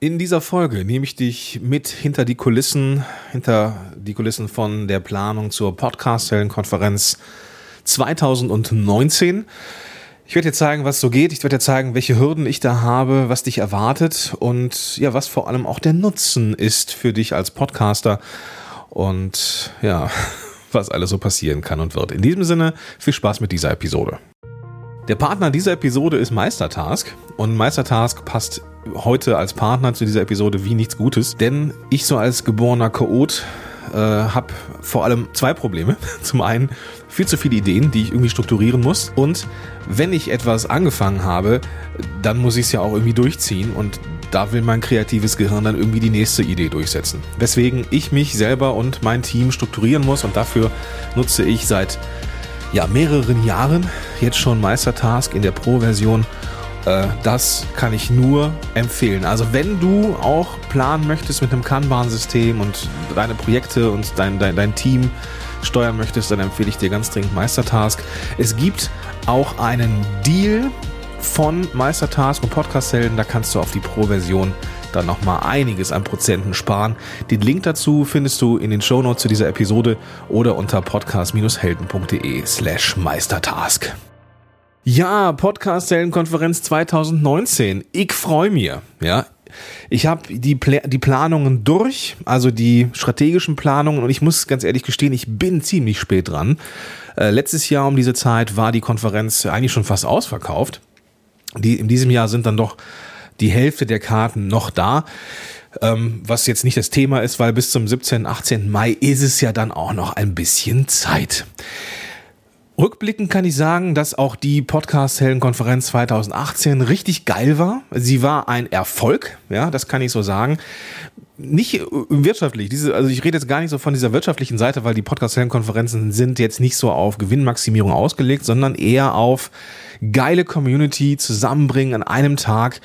In dieser Folge nehme ich dich mit hinter die Kulissen, hinter die Kulissen von der Planung zur Podcast-Konferenz 2019. Ich werde dir zeigen, was so geht. Ich werde dir zeigen, welche Hürden ich da habe, was dich erwartet und ja, was vor allem auch der Nutzen ist für dich als Podcaster und ja, was alles so passieren kann und wird. In diesem Sinne, viel Spaß mit dieser Episode. Der Partner dieser Episode ist Meistertask und Meistertask passt heute als Partner zu dieser Episode wie nichts Gutes, denn ich so als geborener Chaot äh, habe vor allem zwei Probleme. Zum einen viel zu viele Ideen, die ich irgendwie strukturieren muss. Und wenn ich etwas angefangen habe, dann muss ich es ja auch irgendwie durchziehen. Und da will mein kreatives Gehirn dann irgendwie die nächste Idee durchsetzen. Weswegen ich mich selber und mein Team strukturieren muss. Und dafür nutze ich seit ja, mehreren Jahren jetzt schon Meistertask in der Pro-Version äh, das kann ich nur empfehlen. Also wenn du auch planen möchtest mit einem Kanban-System und deine Projekte und dein, dein, dein Team steuern möchtest, dann empfehle ich dir ganz dringend Meistertask. Es gibt auch einen Deal von Meistertask und Podcast-Helden, da kannst du auf die Pro-Version dann nochmal einiges an Prozenten sparen. Den Link dazu findest du in den Shownotes zu dieser Episode oder unter podcast-helden.de slash Meistertask. Ja, Podcast-Heldenkonferenz 2019. Ich freue mich. Ja, ich habe die, die Planungen durch, also die strategischen Planungen und ich muss ganz ehrlich gestehen, ich bin ziemlich spät dran. Äh, letztes Jahr um diese Zeit war die Konferenz eigentlich schon fast ausverkauft. Die, in diesem Jahr sind dann doch die Hälfte der Karten noch da. Ähm, was jetzt nicht das Thema ist, weil bis zum 17., 18. Mai ist es ja dann auch noch ein bisschen Zeit. Rückblickend kann ich sagen, dass auch die Podcast-Helden-Konferenz 2018 richtig geil war. Sie war ein Erfolg, ja, das kann ich so sagen. Nicht äh, wirtschaftlich, diese, also ich rede jetzt gar nicht so von dieser wirtschaftlichen Seite, weil die Podcast-Helden-Konferenzen sind jetzt nicht so auf Gewinnmaximierung ausgelegt, sondern eher auf geile Community zusammenbringen an einem Tag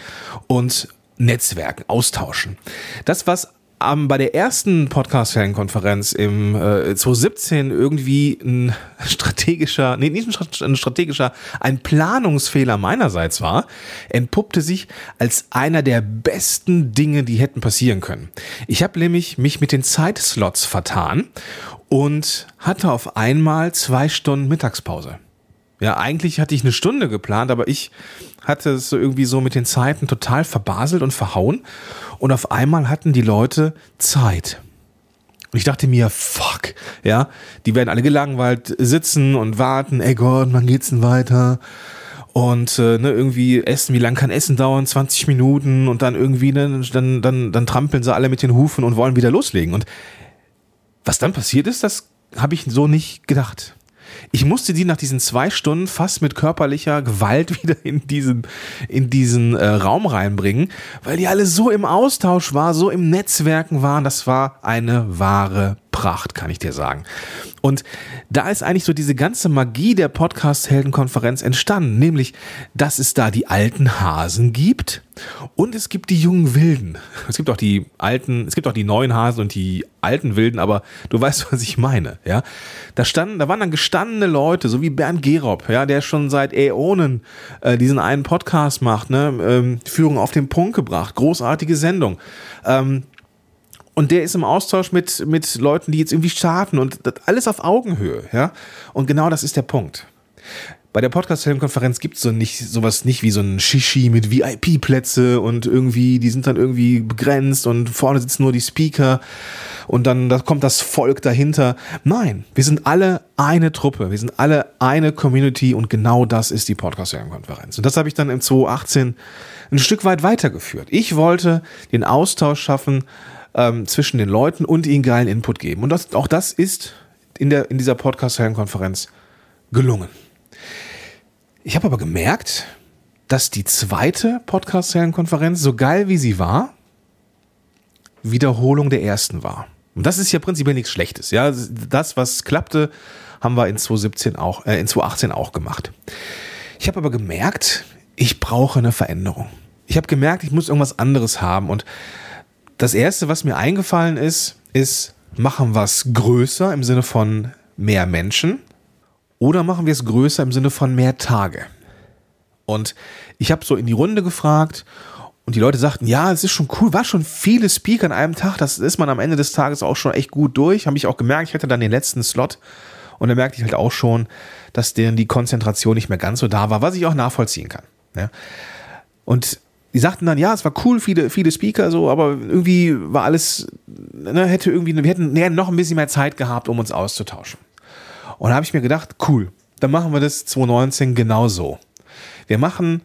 und Netzwerken, austauschen. Das, was ähm, bei der ersten Podcast-Fan-Konferenz im äh, 2017 irgendwie ein strategischer, nee, nicht ein strategischer, ein Planungsfehler meinerseits war, entpuppte sich als einer der besten Dinge, die hätten passieren können. Ich habe nämlich mich mit den Zeitslots vertan und hatte auf einmal zwei Stunden Mittagspause. Ja, eigentlich hatte ich eine Stunde geplant, aber ich hatte es so irgendwie so mit den Zeiten total verbaselt und verhauen. Und auf einmal hatten die Leute Zeit. Und ich dachte mir, fuck, ja, die werden alle gelangweilt sitzen und warten, ey Gott, wann geht's denn weiter? Und äh, ne, irgendwie essen, wie lang kann Essen dauern? 20 Minuten und dann irgendwie, ne, dann, dann, dann trampeln sie alle mit den Hufen und wollen wieder loslegen. Und was dann passiert ist, das habe ich so nicht gedacht. Ich musste die nach diesen zwei Stunden fast mit körperlicher Gewalt wieder in diesen, in diesen äh, Raum reinbringen, weil die alle so im Austausch war, so im Netzwerken waren. Das war eine wahre Pracht, kann ich dir sagen. Und da ist eigentlich so diese ganze Magie der Podcast-Heldenkonferenz entstanden, nämlich, dass es da die alten Hasen gibt und es gibt die jungen Wilden. Es gibt auch die alten, es gibt auch die neuen Hasen und die alten Wilden, aber du weißt, was ich meine, ja. Da standen, da waren dann gestandene Leute, so wie Bernd Gerob, ja, der schon seit Äonen äh, diesen einen Podcast macht, ne, ähm, Führung auf den Punkt gebracht, großartige Sendung. Ähm, und der ist im Austausch mit, mit Leuten, die jetzt irgendwie starten und alles auf Augenhöhe, ja. Und genau das ist der Punkt. Bei der Podcast-Helm-Konferenz gibt es so nicht, sowas nicht wie so ein Shishi mit VIP-Plätze und irgendwie, die sind dann irgendwie begrenzt und vorne sitzen nur die Speaker und dann da kommt das Volk dahinter. Nein, wir sind alle eine Truppe, wir sind alle eine Community und genau das ist die Podcast-Helm-Konferenz. Und das habe ich dann im 2018 ein Stück weit weitergeführt. Ich wollte den Austausch schaffen, ähm, zwischen den Leuten und ihnen geilen Input geben. Und das, auch das ist in, der, in dieser Podcast-Konferenz gelungen. Ich habe aber gemerkt, dass die zweite Podcast-Konferenz, so geil wie sie war, Wiederholung der ersten war. Und das ist ja prinzipiell nichts Schlechtes. Ja, das, was klappte, haben wir in 2017 auch, äh, in 2018 auch gemacht. Ich habe aber gemerkt, ich brauche eine Veränderung. Ich habe gemerkt, ich muss irgendwas anderes haben und das erste, was mir eingefallen ist, ist, machen wir es größer im Sinne von mehr Menschen oder machen wir es größer im Sinne von mehr Tage? Und ich habe so in die Runde gefragt und die Leute sagten, ja, es ist schon cool, war schon viele Speaker an einem Tag, das ist man am Ende des Tages auch schon echt gut durch. Habe ich auch gemerkt, ich hatte dann den letzten Slot und da merkte ich halt auch schon, dass denen die Konzentration nicht mehr ganz so da war, was ich auch nachvollziehen kann. Ja. Und die sagten dann, ja, es war cool, viele, viele Speaker so, aber irgendwie war alles, ne, hätte irgendwie, wir hätten nee, noch ein bisschen mehr Zeit gehabt, um uns auszutauschen. Und da habe ich mir gedacht, cool, dann machen wir das 2019 genauso. Wir machen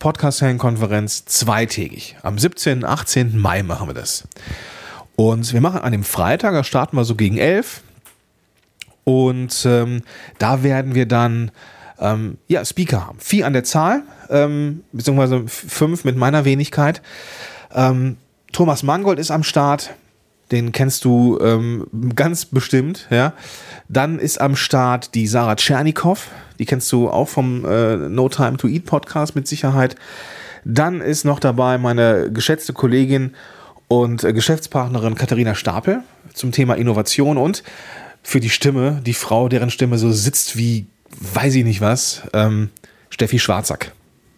Podcast-Konferenz zweitägig. Am 17. 18. Mai machen wir das. Und wir machen an dem Freitag, da starten wir so gegen 11. Und ähm, da werden wir dann ähm, ja, Speaker haben. Vier an der Zahl, ähm, beziehungsweise fünf mit meiner Wenigkeit. Ähm, Thomas Mangold ist am Start. Den kennst du ähm, ganz bestimmt, ja. Dann ist am Start die Sarah Tschernikow. Die kennst du auch vom äh, No Time to Eat Podcast mit Sicherheit. Dann ist noch dabei meine geschätzte Kollegin und äh, Geschäftspartnerin Katharina Stapel zum Thema Innovation und für die Stimme, die Frau, deren Stimme so sitzt wie weiß ich nicht was, ähm, Steffi Schwarzack.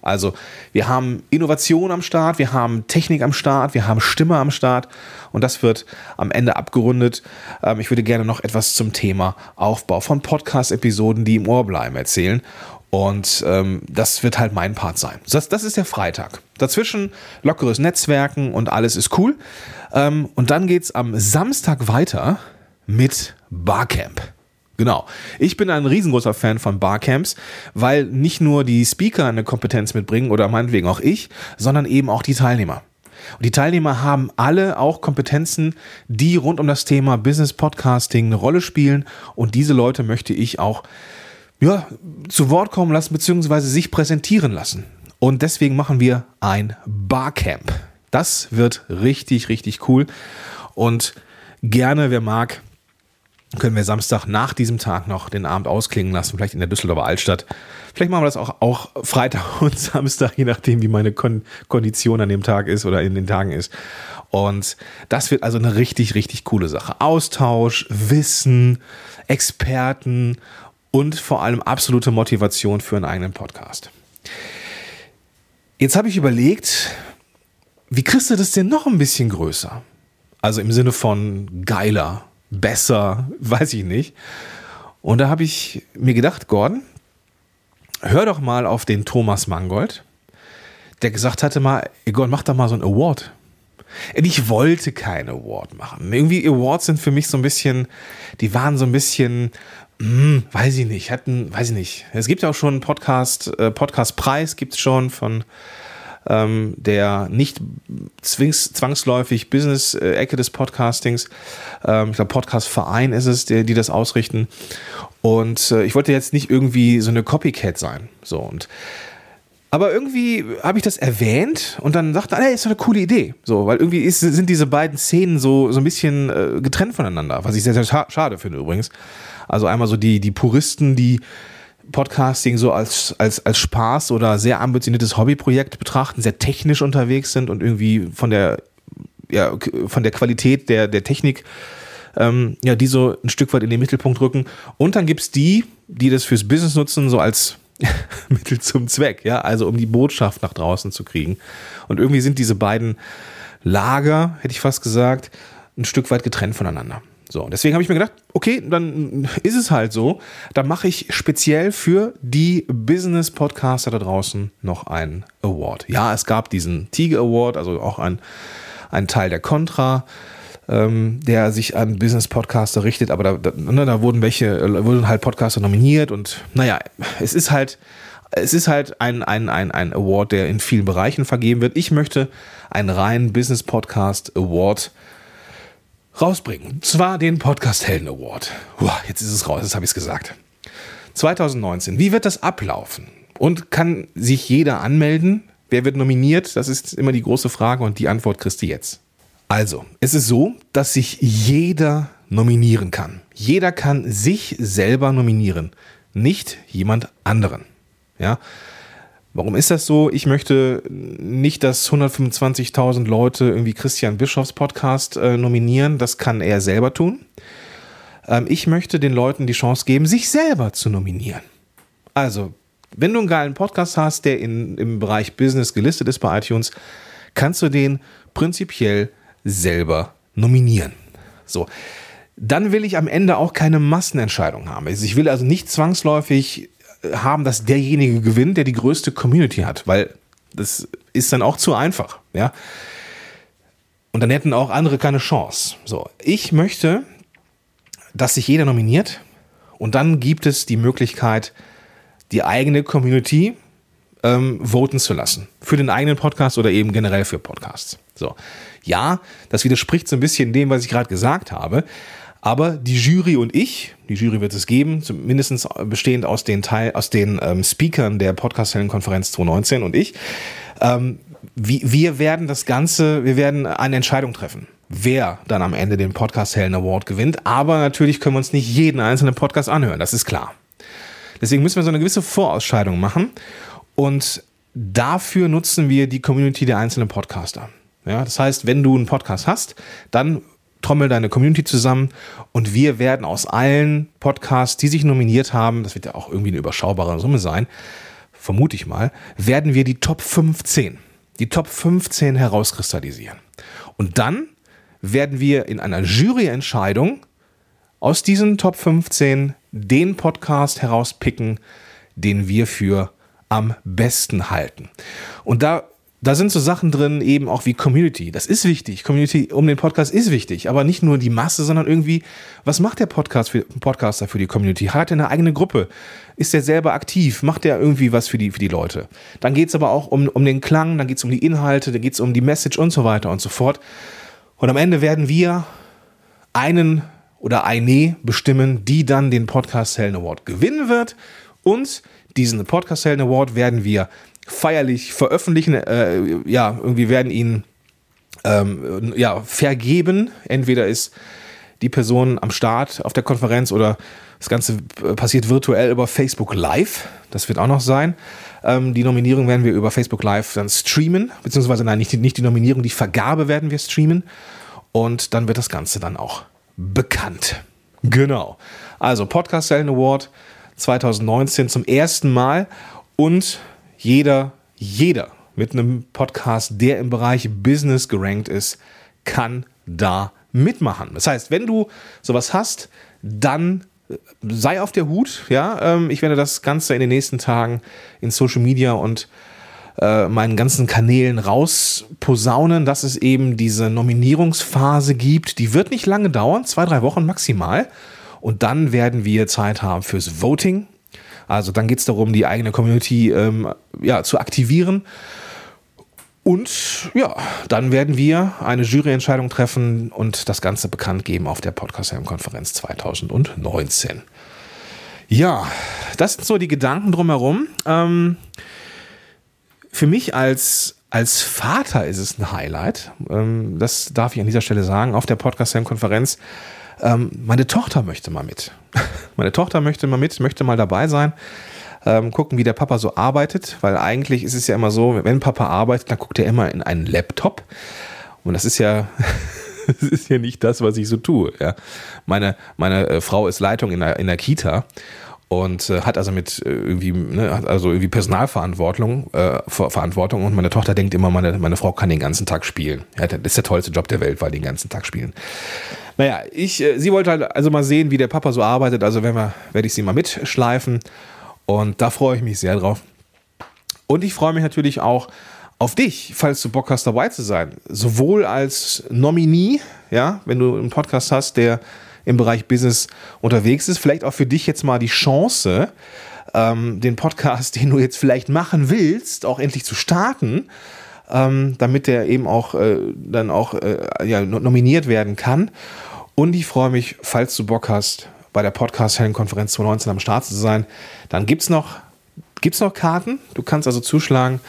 Also wir haben Innovation am Start, wir haben Technik am Start, wir haben Stimme am Start und das wird am Ende abgerundet. Ähm, ich würde gerne noch etwas zum Thema Aufbau von Podcast-Episoden, die im Ohr bleiben, erzählen. Und ähm, das wird halt mein Part sein. Das, das ist der Freitag. Dazwischen lockeres Netzwerken und alles ist cool. Ähm, und dann geht es am Samstag weiter mit Barcamp. Genau. Ich bin ein riesengroßer Fan von Barcamps, weil nicht nur die Speaker eine Kompetenz mitbringen oder meinetwegen auch ich, sondern eben auch die Teilnehmer. Und die Teilnehmer haben alle auch Kompetenzen, die rund um das Thema Business Podcasting eine Rolle spielen. Und diese Leute möchte ich auch ja, zu Wort kommen lassen, beziehungsweise sich präsentieren lassen. Und deswegen machen wir ein Barcamp. Das wird richtig, richtig cool. Und gerne, wer mag, können wir Samstag nach diesem Tag noch den Abend ausklingen lassen, vielleicht in der Düsseldorfer Altstadt. Vielleicht machen wir das auch, auch Freitag und Samstag, je nachdem, wie meine Kon Kondition an dem Tag ist oder in den Tagen ist. Und das wird also eine richtig, richtig coole Sache. Austausch, Wissen, Experten und vor allem absolute Motivation für einen eigenen Podcast. Jetzt habe ich überlegt, wie kriegst du das denn noch ein bisschen größer? Also im Sinne von geiler, besser, weiß ich nicht. Und da habe ich mir gedacht, Gordon, hör doch mal auf den Thomas Mangold, der gesagt hatte mal, Gordon, mach doch mal so ein Award. Und ich wollte kein Award machen. Irgendwie Awards sind für mich so ein bisschen, die waren so ein bisschen, hm, weiß ich nicht, hatten, weiß ich nicht. Es gibt ja auch schon einen Podcast, äh, Podcast-Preis gibt es schon von ähm, der nicht zwings, zwangsläufig Business-Ecke des Podcastings. Ähm, ich glaube, Podcast-Verein ist es, der, die das ausrichten. Und äh, ich wollte jetzt nicht irgendwie so eine Copycat sein. So und aber irgendwie habe ich das erwähnt und dann sagte, hey, ist doch eine coole Idee. So, weil irgendwie ist, sind diese beiden Szenen so, so ein bisschen äh, getrennt voneinander, was ich sehr, sehr schade finde übrigens. Also einmal so die, die Puristen, die Podcasting so als, als, als Spaß oder sehr ambitioniertes Hobbyprojekt betrachten, sehr technisch unterwegs sind und irgendwie von der, ja, von der Qualität der, der Technik, ähm, ja, die so ein Stück weit in den Mittelpunkt rücken. Und dann gibt es die, die das fürs Business nutzen, so als Mittel zum Zweck, ja, also um die Botschaft nach draußen zu kriegen. Und irgendwie sind diese beiden Lager, hätte ich fast gesagt, ein Stück weit getrennt voneinander. So, deswegen habe ich mir gedacht, okay, dann ist es halt so. Dann mache ich speziell für die Business-Podcaster da draußen noch einen Award. Ja, es gab diesen Tiger Award, also auch ein, ein Teil der Contra, ähm, der sich an Business-Podcaster richtet, aber da, da, ne, da wurden welche, äh, wurden halt Podcaster nominiert und naja, es ist halt es ist halt ein, ein, ein, ein Award, der in vielen Bereichen vergeben wird. Ich möchte einen reinen Business Podcast Award rausbringen. Und zwar den Podcast Helden Award. Uah, jetzt ist es raus, jetzt habe ich es gesagt. 2019. Wie wird das ablaufen? Und kann sich jeder anmelden? Wer wird nominiert? Das ist immer die große Frage und die Antwort kriegst du jetzt. Also, es ist so, dass sich jeder nominieren kann. Jeder kann sich selber nominieren, nicht jemand anderen. Ja, Warum ist das so? Ich möchte nicht, dass 125.000 Leute irgendwie Christian Bischofs Podcast äh, nominieren. Das kann er selber tun. Ähm, ich möchte den Leuten die Chance geben, sich selber zu nominieren. Also, wenn du einen geilen Podcast hast, der in, im Bereich Business gelistet ist bei iTunes, kannst du den prinzipiell selber nominieren. So. Dann will ich am Ende auch keine Massenentscheidung haben. Also ich will also nicht zwangsläufig haben, dass derjenige gewinnt, der die größte Community hat, weil das ist dann auch zu einfach, ja. Und dann hätten auch andere keine Chance. So, ich möchte, dass sich jeder nominiert und dann gibt es die Möglichkeit, die eigene Community ähm, voten zu lassen. Für den eigenen Podcast oder eben generell für Podcasts. So. Ja, das widerspricht so ein bisschen dem, was ich gerade gesagt habe. Aber die Jury und ich, die Jury wird es geben, mindestens bestehend aus den Teil, aus den ähm, Speakern der Podcast-Konferenz 2019 und ich, ähm, wie, wir werden das Ganze, wir werden eine Entscheidung treffen, wer dann am Ende den Podcast Helden Award gewinnt. Aber natürlich können wir uns nicht jeden einzelnen Podcast anhören, das ist klar. Deswegen müssen wir so eine gewisse Vorausscheidung machen und dafür nutzen wir die Community der einzelnen Podcaster. Ja, das heißt, wenn du einen Podcast hast, dann trommel deine Community zusammen und wir werden aus allen Podcasts, die sich nominiert haben, das wird ja auch irgendwie eine überschaubare Summe sein, vermute ich mal, werden wir die Top 15 die Top 15 herauskristallisieren. Und dann werden wir in einer Juryentscheidung aus diesen Top 15 den Podcast herauspicken, den wir für am besten halten. Und da da sind so Sachen drin, eben auch wie Community. Das ist wichtig. Community um den Podcast ist wichtig, aber nicht nur die Masse, sondern irgendwie, was macht der Podcast für, Podcaster für die Community? Hat er eine eigene Gruppe? Ist er selber aktiv? Macht er irgendwie was für die, für die Leute? Dann geht es aber auch um, um den Klang, dann geht es um die Inhalte, dann geht es um die Message und so weiter und so fort. Und am Ende werden wir einen oder eine bestimmen, die dann den Podcast Helden Award gewinnen wird. Und diesen Podcast Helden Award werden wir feierlich veröffentlichen. Äh, ja, irgendwie werden ihn ähm, ja, vergeben. Entweder ist die Person am Start auf der Konferenz oder das Ganze passiert virtuell über Facebook Live. Das wird auch noch sein. Ähm, die Nominierung werden wir über Facebook Live dann streamen, beziehungsweise nein, nicht nicht die Nominierung, die Vergabe werden wir streamen. Und dann wird das Ganze dann auch bekannt. Genau. Also Podcast Selling Award 2019 zum ersten Mal und jeder, jeder mit einem Podcast, der im Bereich Business gerankt ist, kann da mitmachen. Das heißt, wenn du sowas hast, dann äh, sei auf der Hut. Ja, ähm, ich werde das Ganze in den nächsten Tagen in Social Media und äh, meinen ganzen Kanälen rausposaunen, dass es eben diese Nominierungsphase gibt. Die wird nicht lange dauern, zwei, drei Wochen maximal. Und dann werden wir Zeit haben fürs Voting. Also dann geht es darum, die eigene Community ähm, ja, zu aktivieren. Und ja, dann werden wir eine Juryentscheidung treffen und das Ganze bekannt geben auf der Podcast-Konferenz 2019. Ja, das sind so die Gedanken drumherum. Ähm, für mich als, als Vater ist es ein Highlight. Ähm, das darf ich an dieser Stelle sagen. Auf der Podcast-Konferenz ähm, meine Tochter möchte mal mit. meine Tochter möchte mal mit, möchte mal dabei sein. Ähm, gucken, wie der Papa so arbeitet, weil eigentlich ist es ja immer so, wenn Papa arbeitet, dann guckt er immer in einen Laptop. Und das ist ja, das ist ja nicht das, was ich so tue. Ja. Meine, meine äh, Frau ist Leitung in der, in der Kita und äh, hat also mit äh, irgendwie ne, hat also irgendwie Personalverantwortung äh, Ver Verantwortung. Und meine Tochter denkt immer meine meine Frau kann den ganzen Tag spielen. Ja, das ist der tollste Job der Welt weil den ganzen Tag spielen. Naja ich äh, sie wollte halt also mal sehen wie der Papa so arbeitet. Also wenn wir werde ich sie mal mitschleifen. Und da freue ich mich sehr drauf. Und ich freue mich natürlich auch auf dich, falls du Bock hast, dabei zu sein. Sowohl als Nominee, ja, wenn du einen Podcast hast, der im Bereich Business unterwegs ist. Vielleicht auch für dich jetzt mal die Chance, ähm, den Podcast, den du jetzt vielleicht machen willst, auch endlich zu starten, ähm, damit der eben auch äh, dann auch äh, ja, nominiert werden kann. Und ich freue mich, falls du Bock hast, bei der Podcast-Heldenkonferenz 2019 am Start zu sein, dann gibt es noch, gibt's noch Karten. Du kannst also zuschlagen,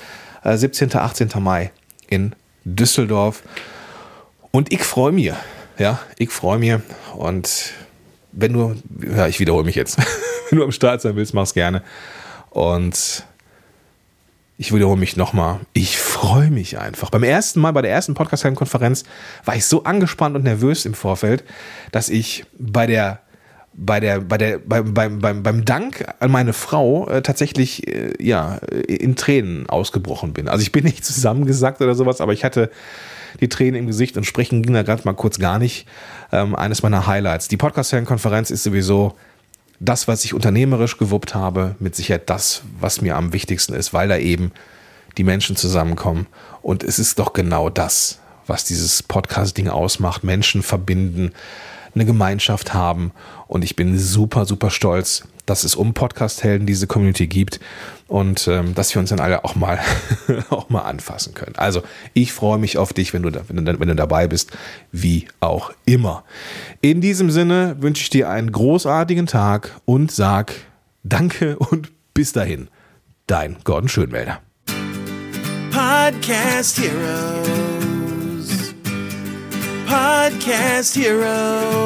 äh, 17. 18. Mai in Düsseldorf. Und ich freue mich. Ja, ich freue mich und wenn du, ja, ich wiederhole mich jetzt, wenn du am Start sein willst, mach's gerne. Und ich wiederhole mich nochmal. Ich freue mich einfach. Beim ersten Mal, bei der ersten Podcast-Konferenz, war ich so angespannt und nervös im Vorfeld, dass ich bei der bei der, bei der, beim, beim, beim, beim Dank an meine Frau äh, tatsächlich äh, ja in Tränen ausgebrochen bin. Also ich bin nicht zusammengesackt oder sowas, aber ich hatte die Tränen im Gesicht und sprechen ging da gerade mal kurz gar nicht. Ähm, eines meiner Highlights. Die Podcast-Konferenz ist sowieso das, was ich unternehmerisch gewuppt habe, mit Sicherheit das, was mir am wichtigsten ist, weil da eben die Menschen zusammenkommen. Und es ist doch genau das, was dieses Podcast-Ding ausmacht. Menschen verbinden, eine Gemeinschaft haben. Und ich bin super, super stolz, dass es um Podcast-Helden diese Community gibt und ähm, dass wir uns dann alle auch mal, auch mal anfassen können. Also ich freue mich auf dich, wenn du, wenn, du, wenn du dabei bist, wie auch immer. In diesem Sinne wünsche ich dir einen großartigen Tag und sag Danke und bis dahin. Dein Gordon Schönwälder. Podcast Heroes. Podcast Heroes.